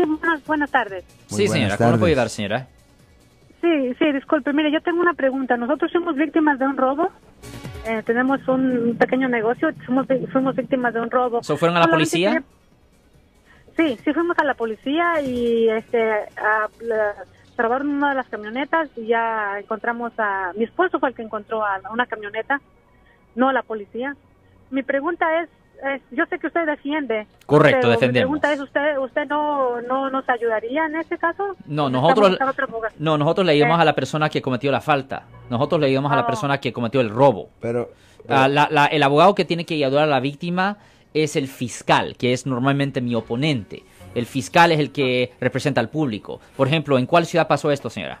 Sí, buenas, buenas tardes. sí, buenas señora, ¿cómo le puedo tardes. ayudar, señora? Sí, sí, disculpe, mire, yo tengo una pregunta. Nosotros somos víctimas de un robo. Eh, tenemos un pequeño negocio, somos, fuimos víctimas de un robo. So, ¿fueron a la Solamente policía? quería- Sí, sí fuimos a la policía y este a, la- robaron una de las camionetas y ya encontramos a mi esposo fue el que encontró a una camioneta, no a la policía. Mi pregunta es, es yo sé que usted defiende. Correcto, pero defendemos. Mi pregunta es usted usted no no nos ayudaría en este caso? No, nosotros, no, nosotros le ayudamos Eh. a la persona que cometió la falta. Nosotros le ayudamos a la Oh. persona que cometió el robo. Pero, pero- Ah, la- la- el abogado que tiene que ayudar a la víctima es el fiscal, que es normalmente mi oponente. El fiscal es el que representa al público. Por ejemplo, ¿en cuál ciudad pasó esto, señora?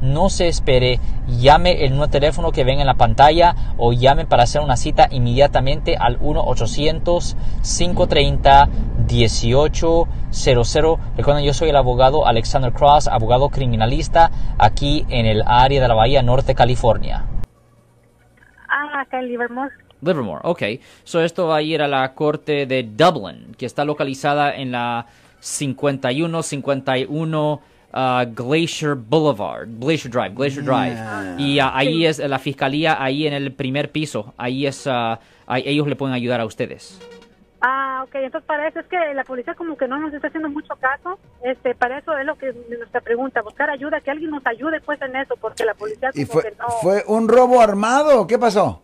no se espere, llame el nuevo teléfono que ven en la pantalla o llame para hacer una cita inmediatamente al 1-800-530-1800. Recuerden, yo soy el abogado Alexander Cross, abogado criminalista aquí en el área de la Bahía Norte, California. Ah, acá en Livermore. Livermore, ok. So esto va a ir a la corte de Dublin, que está localizada en la 5151 ah, Glacier Boulevard, Glacier Drive, Glacier Drive. Y ah, ahí es la fiscalía, ahí en el primer piso. Ahí es, ah, ahí ellos le pueden ayudar a ustedes. Ah, ok, entonces para eso es que la policía como que no nos está haciendo mucho caso. Este, para eso es lo que nuestra pregunta, buscar ayuda, que alguien nos ayude pues en eso, porque la policía como ¿Y fue, que no. fue un robo armado? ¿Qué pasó?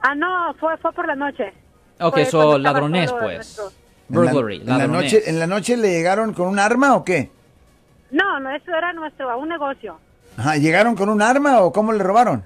Ah, no, fue fue por la noche. Ok, Fue so cuando estaba ladronés, todo pues. nuestro- Burglary, ¿En la, en la ladronés. noche, ¿En la noche le llegaron con un arma o qué? No, no, eso era nuestro, un negocio. Ajá, ¿Llegaron con un arma o cómo le robaron?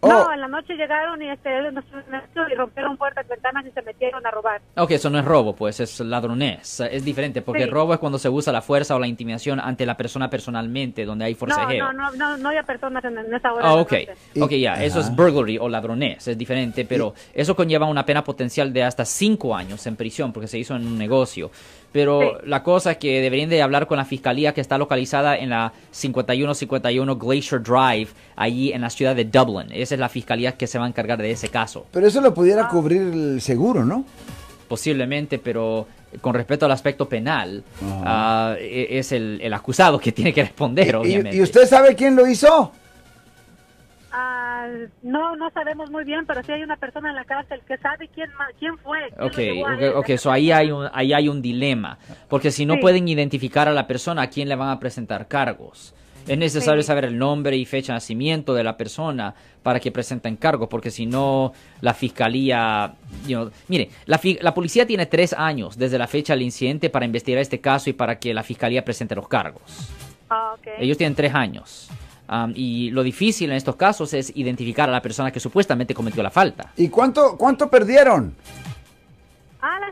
Oh, No, en la noche llegaron y este y rompieron puertas, ventanas y se metieron a robar. Ok, eso no es robo, pues es ladronés. Es diferente, porque Sí. el robo es cuando se usa la fuerza o la intimidación ante la persona personalmente, donde hay No, forcejeo. no, no, no, no había personas en, en esa hora. Ah, la ok. noche. Y- Ok, ya, eso es burglary o ladronés, es diferente, pero eso conlleva una pena potencial de hasta cinco años en prisión porque se hizo en un negocio. Pero Sí. la cosa es que deberían de hablar con la fiscalía que está localizada en la 5151 Glacier Drive, allí en la ciudad de Dublin. Esa es la fiscalía que se va a encargar de ese caso. Pero eso lo pudiera Ah. cubrir el seguro, ¿no? posiblemente, pero con respecto al aspecto penal, e- es el, el acusado que tiene que responder, ¿Y- obviamente. ¿Y, usted sabe quién lo hizo? Ah, no, no sabemos muy bien, pero sí hay una persona en la cárcel que sabe quién quién fue. quién Ok, ok, él. ok, so ahí hay, un, ahí hay un dilema, porque si no Sí. pueden identificar a la persona, ¿a quién le van a presentar cargos? Es necesario Sí. saber el nombre y fecha de nacimiento de la persona para que presenten cargos, porque si no, la fiscalía... you know, mire, la, fi- la policía tiene tres años desde la fecha del incidente para investigar este caso y para que la fiscalía presente los cargos. Ah, ok. Ellos tienen tres años. Um, y lo difícil en estos casos es identificar a la persona que supuestamente cometió la falta. ¿Y cuánto, cuánto perdieron?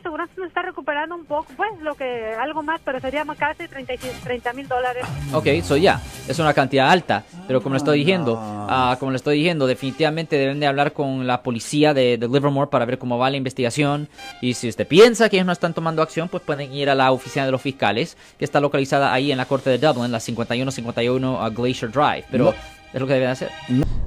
Ah, aseguranza nos está recuperando un poco, pues lo que algo más, pero sería más casi 30 mil dólares. Ok, so ya, es una cantidad alta, pero como le estoy diciendo, no. ah, como le estoy diciendo, definitivamente deben de hablar con la policía de, de Livermore para ver cómo va la investigación y si usted piensa que ellos no están tomando acción, pues pueden ir a la oficina de los fiscales, que está localizada ahí en la corte de Dublin, la 5151 a Glacier Drive, pero No. es lo que deben hacer.